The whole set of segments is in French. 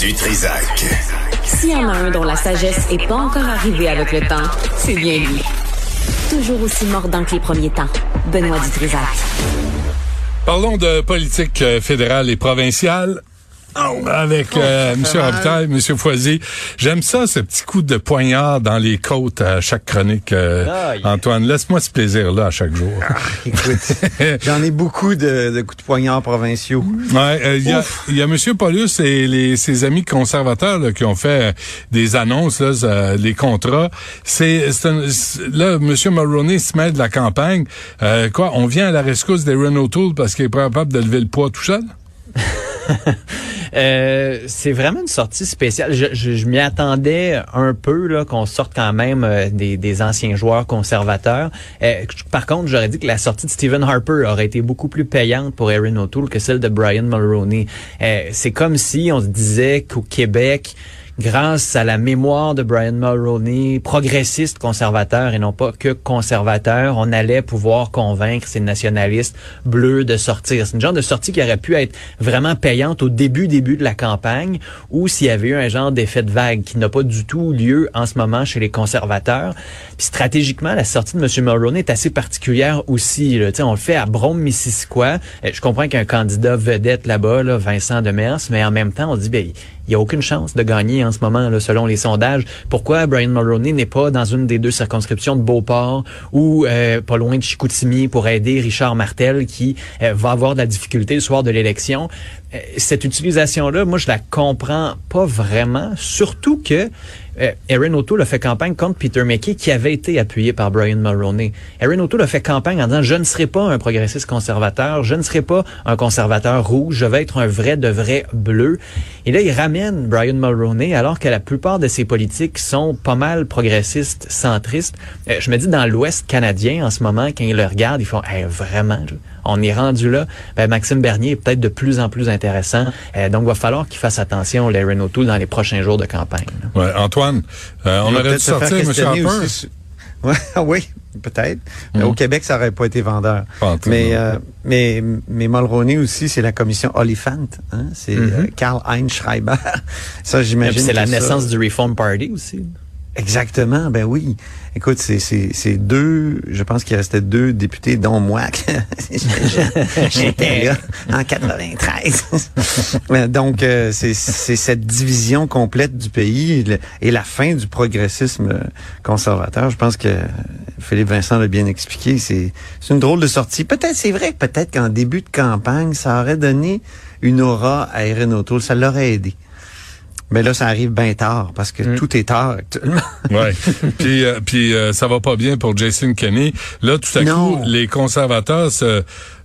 Du Trisac. S'il y en a un dont la sagesse n'est pas encore arrivée avec le temps, c'est bien lui. Toujours aussi mordant que les premiers temps. Benoît Dutrisac. Parlons de politique euh, fédérale et provinciale. Avec euh, M. Robitaille, M. Foisy. J'aime ça, ce petit coup de poignard dans les côtes à chaque chronique. euh. Antoine, laisse-moi ce plaisir-là à chaque jour. Écoute, j'en ai beaucoup de, de coups de poignard provinciaux. Ouais, euh, il y a, y a M. Paulus et les, ses amis conservateurs là, qui ont fait euh, des annonces, là, euh, les contrats. C'est là, M. Mulroney se mêle de la campagne. Euh, quoi, on vient à la rescousse des Renault Tool parce qu'il est pas capable de lever le poids tout seul? Euh, c'est vraiment une sortie spéciale. Je, m'y attendais un peu là qu'on sorte quand même euh, des, anciens joueurs conservateurs. Euh, par contre, j'aurais dit que la sortie de Stephen Harper aurait été beaucoup plus payante pour Erin O'Toole que celle de Brian Mulroney. C'est comme si on se disait qu'au Québec grâce à la mémoire de Brian Mulroney, progressiste conservateur et non pas que conservateur, on allait pouvoir convaincre ces nationalistes bleus de sortir. C'est une genre de sortie qui aurait pu être vraiment payante au début, début de la campagne, ou s'il y avait eu un genre d'effet de vague qui n'a pas du tout lieu en ce moment chez les conservateurs. Puis stratégiquement, la sortie de M. Mulroney est assez particulière aussi. Là. On le fait à Brome-Missisquoi. Euh, Je comprends qu'il y a un candidat vedette là-bas, là, Vincent Demers, mais en même temps, on dit, ben, il n'y a aucune chance de gagner en ce moment, là, selon les sondages. Pourquoi Brian Mulroney n'est pas dans une des deux circonscriptions de Beauport ou euh, pas loin de Chicoutimi pour aider Richard Martel qui euh, va avoir de la difficulté le soir de l'élection? Euh, cette utilisation-là, moi, je la comprends pas vraiment, surtout que Erin O'Toole a fait campagne contre Peter McKay, qui avait été appuyé par Brian Mulroney. Erin O'Toole a fait campagne en disant, je ne serai pas un progressiste conservateur, je ne serai pas un conservateur rouge, je vais être un vrai de vrai bleu. Et là, il ramène Brian Mulroney, alors que la plupart de ses politiques sont pas mal progressistes, centristes. Euh, je me dis, dans l'Ouest canadien, en ce moment, quand ils le regardent, ils font, Hey, vraiment, on est rendu là. Ben, Maxime Bernier est peut-être de plus en plus intéressant. Euh, donc, il va falloir qu'il fasse attention, Erin O'Toole, dans les prochains jours de campagne. Ouais, Antoine, euh, on aurait dû peut-être se faire sortir M. questionner Harper. aussi Ouais, oui, peut-être. Mais Au Québec, ça aurait pas été vendeur. Pas en tout, Mais, euh, mais, mais Mulroney aussi, c'est la commission Oliphant. Hein? C'est euh, Karl-Heinz Schreiber. ça, j'imagine. C'est la ça- naissance du Reform Party aussi. Exactement, ben oui. Écoute, c'est deux, je pense qu'il restait deux députés, dont moi. J'étais là en 93. Euh, Donc euh, c'est cette division complète du pays et la fin du progressisme conservateur. Je pense que Philippe Vincent l'a bien expliqué. C'est une drôle de sortie. Peut-être c'est vrai, peut-être qu'en début de campagne, ça aurait donné une aura à Erin O'Toole, ça l'aurait aidé. Mais là, ça arrive bien tard parce que tout est tard actuellement. Ouais. puis euh, puis euh, ça va pas bien pour Jason Kenney. Là, tout à Non. coup, les conservateurs se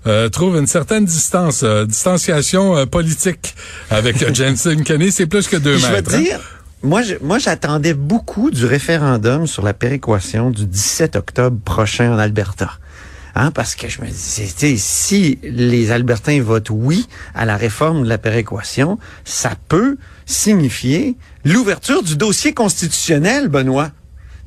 euh, trouvent une certaine distance, euh, distanciation euh, politique avec Jason Kenney. C'est plus que deux Je mètres. te hein? dire, moi, je- moi, j'attendais beaucoup du référendum sur la péréquation du 17 octobre prochain en Alberta. Hein, parce que je me sais, si les Albertains votent oui à la réforme de la péréquation, ça peut signifier l'ouverture du dossier constitutionnel, Benoît.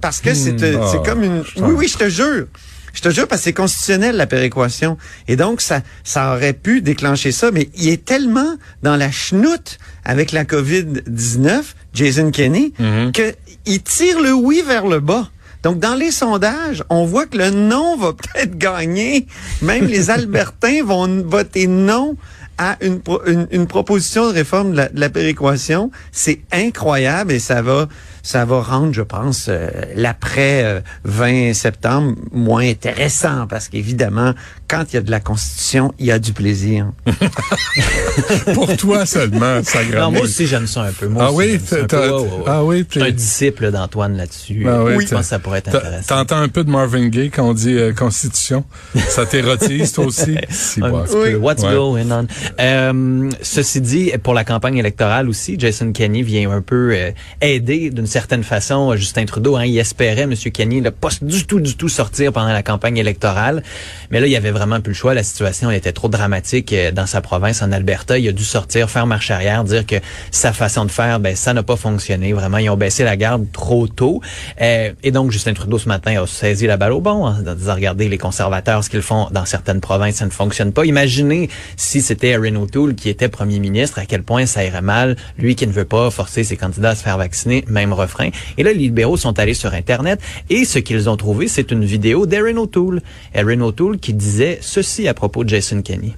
Parce que c'est c'est comme une... Oui, oui, je te jure. Je te jure parce que c'est constitutionnel la péréquation. Et donc ça ça aurait pu déclencher ça mais il est tellement dans la chenoute avec la Covid-19, Jason Kenney que il tire le oui vers le bas. Donc, dans les sondages, on voit que le non va peut-être gagner. Même les Albertains vont voter non à une, pro- une, une proposition de réforme de la, de la péréquation. C'est incroyable et ça va, ça va rendre, je pense, euh, l'après euh, 20 septembre moins intéressant parce qu'évidemment, quand il y a de la Constitution, il y a du plaisir. Pour toi seulement, ça Non, moi aussi, j'aime ça un peu. Moi Ah aussi, oui, un peu. ouais. ah oui, Je suis un disciple d'Antoine là-dessus. Ah oui, je pense que ça pourrait être intéressant. T'entends un peu de Marvin Gaye quand on dit euh, Constitution. Ça t'érotise, toi aussi? Si, Un bon. petit peu. What's Ouais. going on? Euh, ceci dit, pour la campagne électorale aussi, Jason Kenney vient un peu euh, aider d'une certaine façon Justin Trudeau. Hein, il espérait, M. Kenney, ne pas du tout, du tout sortir pendant la campagne électorale. Mais là, il y avait vraiment plus le choix. La situation était trop dramatique euh, dans sa province, en Alberta. Il a dû sortir, faire marche arrière, dire que sa façon de faire, ben ça n'a pas fonctionné. Vraiment, ils ont baissé la garde trop tôt. Euh, et donc, Justin Trudeau, ce matin, a saisi la balle au bon en disant, regardez, les conservateurs, ce qu'ils font dans certaines provinces, ça ne fonctionne pas. Imaginez si c'était Erin O'Toole, qui était premier ministre, à quel point ça irait mal, lui qui ne veut pas forcer ses candidats à se faire vacciner, même refrain. Et là, les libéraux sont allés sur Internet et ce qu'ils ont trouvé, c'est une vidéo d'Erin O'Toole. Erin O'Toole qui disait ceci à propos de Jason Kenney.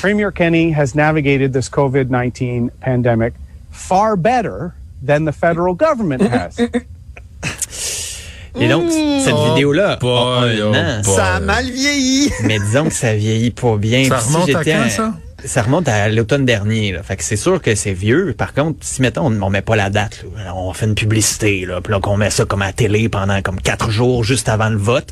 Premier Kenny has navigated this COVID-19 pandemic far better than the federal government has. Et donc, cette Oh, vidéo-là, oh. Ça a mal vieilli. mais disons que ça vieillit pas bien. Ça Puis si remonte à j'étais quand, un- ça? Ça remonte à l'automne dernier. Là. Fait que c'est sûr que c'est vieux. Par contre, si mettons, on, on met pas la date, là, on fait une publicité, là, puis là qu'on met ça comme à la télé pendant comme quatre jours juste avant le vote.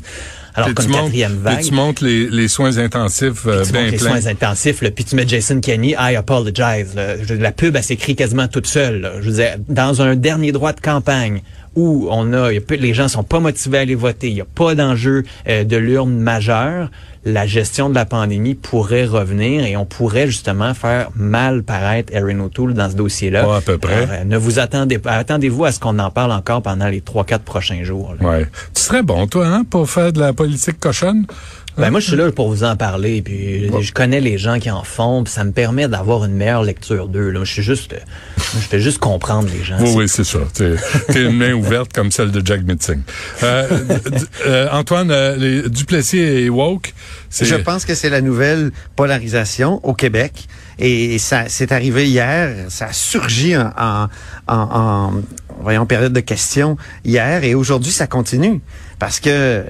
Alors Puis comme quatrième puis vague. tu montes les, les soins intensifs euh, tu montes les soins intensifs, là, puis tu mets Jason Kenney, I apologize. Là. La pub, elle s'écrit quasiment toute seule. là. Je veux dire, dans un dernier droit de campagne où on a, il y a peu- les gens sont pas motivés à aller voter, il n'y a pas d'enjeu euh, de l'urne majeur, la gestion de la pandémie pourrait revenir et on pourrait justement faire mal paraître Erin O'Toole dans ce dossier-là. Pas à peu près. Alors, euh, ne vous attendez pas, attendez-vous à ce qu'on en parle encore pendant les trois, quatre prochains jours. là. Ouais. Tu serais bon, toi, hein, pour faire de la politique cochonne? Ben moi je suis là pour vous en parler puis je, je connais les gens qui en font puis ça me permet d'avoir une meilleure lecture d'eux là. Je suis juste euh, je fais juste comprendre les gens. Oui, C'est- oui, c'est ça. T'es t'es une main ouverte comme celle de Jack Mitzing. Euh, euh, Antoine, euh, les Duplessis et Woke, c'est... Je pense que c'est la nouvelle polarisation au Québec. Et ça, c'est arrivé hier, ça a surgi en, en, en, en, voyons, période de questions hier, et aujourd'hui, ça continue. Parce que euh,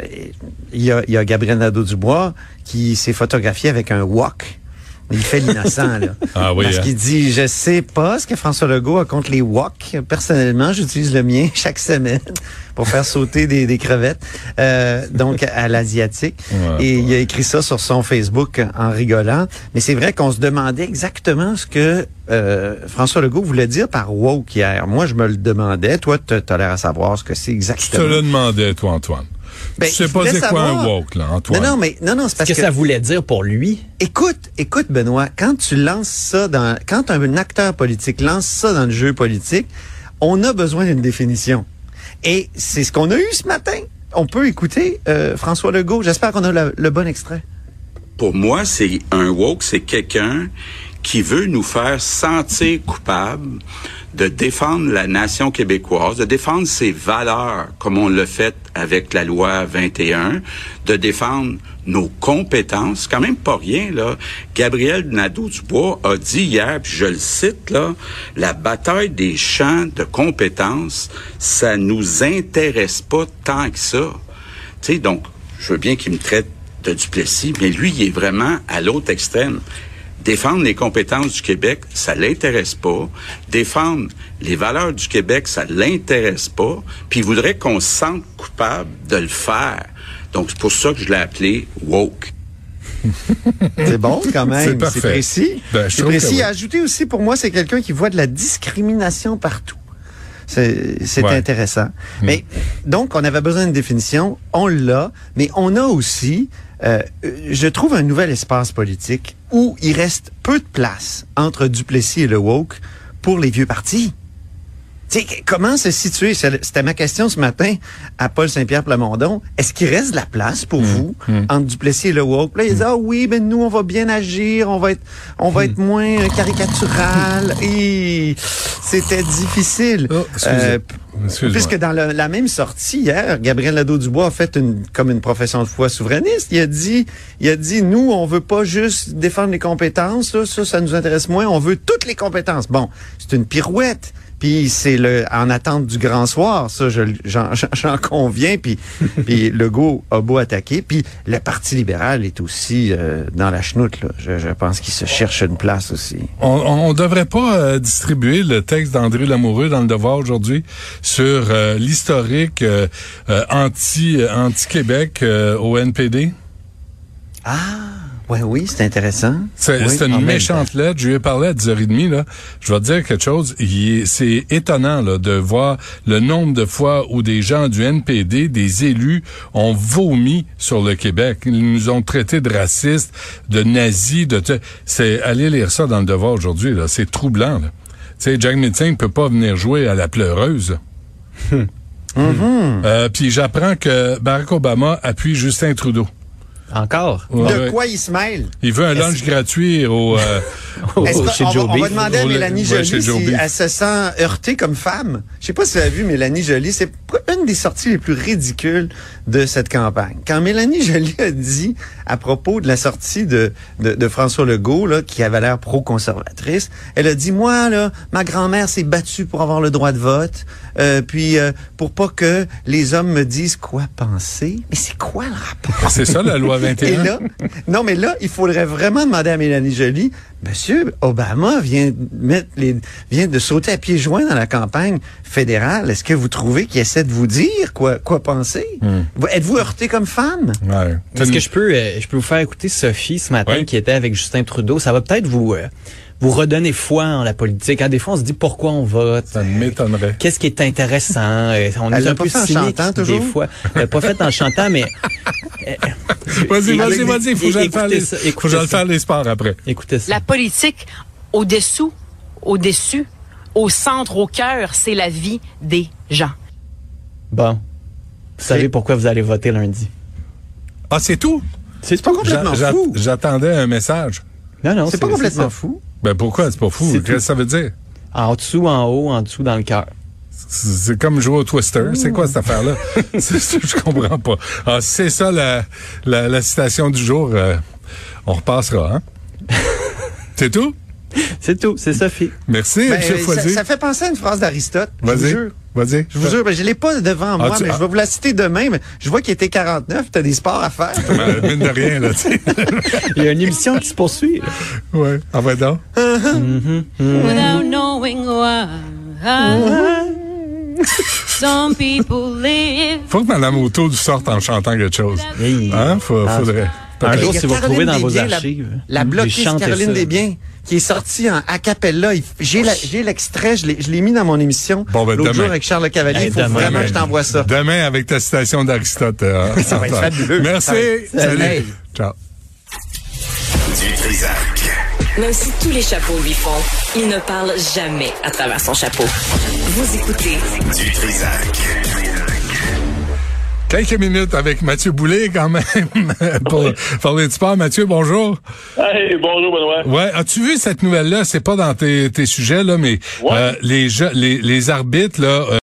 il y a, y a Gabriel Nadeau-Dubois qui s'est photographié avec un wok. Il fait l'innocent, là. Ah oui, Parce hein. qu'il dit, je sais pas ce que François Legault a contre les wok. Personnellement, j'utilise le mien chaque semaine pour faire sauter des, des crevettes. Euh, donc, à l'asiatique. Ouais, Et il a écrit ça sur son Facebook en rigolant. Mais c'est vrai qu'on se demandait exactement ce que euh, François Legault voulait dire par woke hier. Moi, je me le demandais. Toi, tu as l'air à savoir ce que c'est Je te exactement. le demandais, toi, Antoine. Ben, sais je pas c'est quoi un woke, là, Antoine? Non, non, mais non, non, c'est parce Qu'est-ce que, que ça voulait dire pour lui? Écoute, écoute, Benoît, quand tu lances ça dans, quand un acteur politique lance ça dans le jeu politique, on a besoin d'une définition. Et c'est ce qu'on a eu ce matin. On peut écouter euh, François Legault. J'espère qu'on a le, le bon extrait. Pour moi, c'est un woke, c'est quelqu'un qui veut nous faire sentir coupables de défendre la nation québécoise, de défendre ses valeurs comme on l'a fait avec la loi 21, de défendre nos compétences, quand même pas rien là. Gabriel Nadeau-Dubois a dit hier, puis je le cite là, la bataille des champs de compétences, ça nous intéresse pas tant que ça. Tu sais, donc, je veux bien qu'il me traite de Duplessis, mais lui, il est vraiment à l'autre extrême. Défendre les compétences du Québec, ça l'intéresse pas. Défendre les valeurs du Québec, ça l'intéresse pas. Puis il voudrait qu'on se sente coupable de le faire. Donc, c'est pour ça que je l'ai appelé woke. C'est bon quand C'est même. parfait. C'est précis. Ben, je c'est précis. oui. Ajouter aussi, pour moi, c'est quelqu'un qui voit de la discrimination partout. C'est c'est Ouais. intéressant. Mais donc, on avait besoin d'une définition. On l'a. Mais on a aussi, euh, je trouve, un nouvel espace politique où il reste peu de place entre Duplessis et le woke pour les vieux partis. Tu sais, comment se situer? C'était ma question ce matin à Paul Saint-Pierre Plamondon. Est-ce qu'il reste de la place pour vous entre Duplessis et le woke? Là, il dit, ah oui, ben nous, on va bien agir, on va être, on va être moins euh, caricatural. Et c'était difficile. Oh. Euh. Puisque dans le- la même sortie hier, Gabriel Nadeau-Dubois a fait une, comme une profession de foi souverainiste. Il a dit, il a dit, nous, on veut pas juste défendre les compétences, là, ça, ça nous intéresse moins. On veut toutes les compétences. Bon, c'est une pirouette. Puis c'est le en attente du grand soir, ça je- j'en conviens. Puis puis Legault a beau attaquer, puis le Parti libéral est aussi euh, dans la chenoute. Là. Je, je pense qu'il se cherche une place aussi. On, on devrait pas euh, distribuer le texte d'André Lamoureux dans le Devoir aujourd'hui sur euh, l'historique euh, anti au NPD. Ah, ouais, oui, c'est intéressant. C'est Oui, une méchante lettre. Je lui ai parlé à 10h30. Là. Je vais te dire quelque chose. C'est étonnant là, de voir le nombre de fois où des gens du NPD, des élus, ont vomi sur le Québec. Ils nous ont traités de racistes, de nazis. de te- C'est Allez lire ça dans le Devoir aujourd'hui. là. C'est troublant. Là. Tu sais, Jack Metzing ne peut pas venir jouer à la pleureuse. Mm-hmm. Euh, Puis j'apprends que Barack Obama appuie Justin Trudeau. Encore? Ouais, de quoi il se mêle? Il veut un lunch gratuit au... euh, chez on, va, on va demander à Au- Mélanie ouais, Joe si elle se sent heurtée comme femme. Je sais pas si vous avez vu Mélanie Joly. C'est une des sorties les plus ridicules de cette campagne. Quand Mélanie Joly a dit à propos de la sortie de, de, de François Legault, là, qui avait l'air pro-conservatrice, elle a dit, moi, là, ma grand-mère s'est battue pour avoir le droit de vote, euh, puis euh, pour pas que les hommes me disent quoi penser. Mais c'est quoi le rapport? C'est ça, la loi Et 21? là, non, mais là, il faudrait vraiment demander à Mélanie Joly, Monsieur Obama vient de mettre les, vient de sauter à pieds joints dans la campagne fédérale. Est-ce que vous trouvez qu'il essaie de vous dire quoi, quoi penser? Vous- Êtes-vous heurté comme femme? Ouais. Est-ce que je peux, euh, je peux vous faire écouter Sophie ce matin qui était avec Justin Trudeau? Ça va peut-être vous, euh, vous redonner foi en la politique. Hein, des fois, on se dit pourquoi on vote? Ça m'étonnerait. Qu'est-ce qui est intéressant? Euh, on Elle est un pas peu fait en chantant, des toujours? fois. Elle l'a pas fait en chantant, mais Vas-y, vas-y, Écoutez- vas-y. Faut que j'aille faire les, sports après. écoutez ça. La politique, au-dessous, au-dessus, au centre, au cœur, c'est la vie des gens. Bon. Vous savez pourquoi vous allez voter lundi? Ah, c'est tout? C'est pas complètement fou. J'attendais un message. Non, non, C'est pas complètement ça. fou. Ben pourquoi? C'est pas fou. Qu'est-ce que ça veut dire? En dessous, en haut, en dessous, dans le cœur. C'est comme jouer au Twister. C'est quoi cette affaire-là? Je comprends pas. Ah, c'est ça la, la, la citation du jour. euh, on repassera, hein? c'est tout? C'est tout, c'est Sophie. Merci, Ben, M. ça, Foisy. ça fait penser à une phrase d'Aristote. Je vous Vas-y. jure. Vas-y. Je vous jure, ben, je l'ai pas devant moi, tu- mais ah. je vais vous la citer demain. Mais je vois qu'il était 49, tu as des sports à faire. Ben, mine de rien, là, tu sais. Il y a une émission qui se poursuit. ouais. Ah, ben donc? without knowing why. Some people live. Faut que Mme Auto sorte en chantant quelque chose. Hey. Hein? Faut- Ah. faudrait. Un jour, si vous retrouvez dans vos la- archives. La, j'ai bloquiste Caroline. Desbiens, qui est sortie en a cappella. Il- J'ai la- l'extrait, je l'ai mis dans mon émission Bon, ben, l'autre demain. jour avec Charles Le Cavalier. Hey, Il faut demain, vraiment que je t'envoie ça. Demain, avec ta citation d'Aristote. euh, Ça va être fabuleux. Merci. Être- Salut. Ciao. Du Trisac. Même si tous les chapeaux lui font, il ne parle jamais à travers son chapeau. Vous écoutez Du Trisac. Quelques minutes avec Mathieu Boulet, quand même, pour parler de sport. Mathieu, bonjour. Hey, bonjour Benoît. Ouais, as-tu vu cette nouvelle-là? C'est pas dans tes, tes sujets, là, mais Ouais. euh, les, jeux- les, les arbitres, là,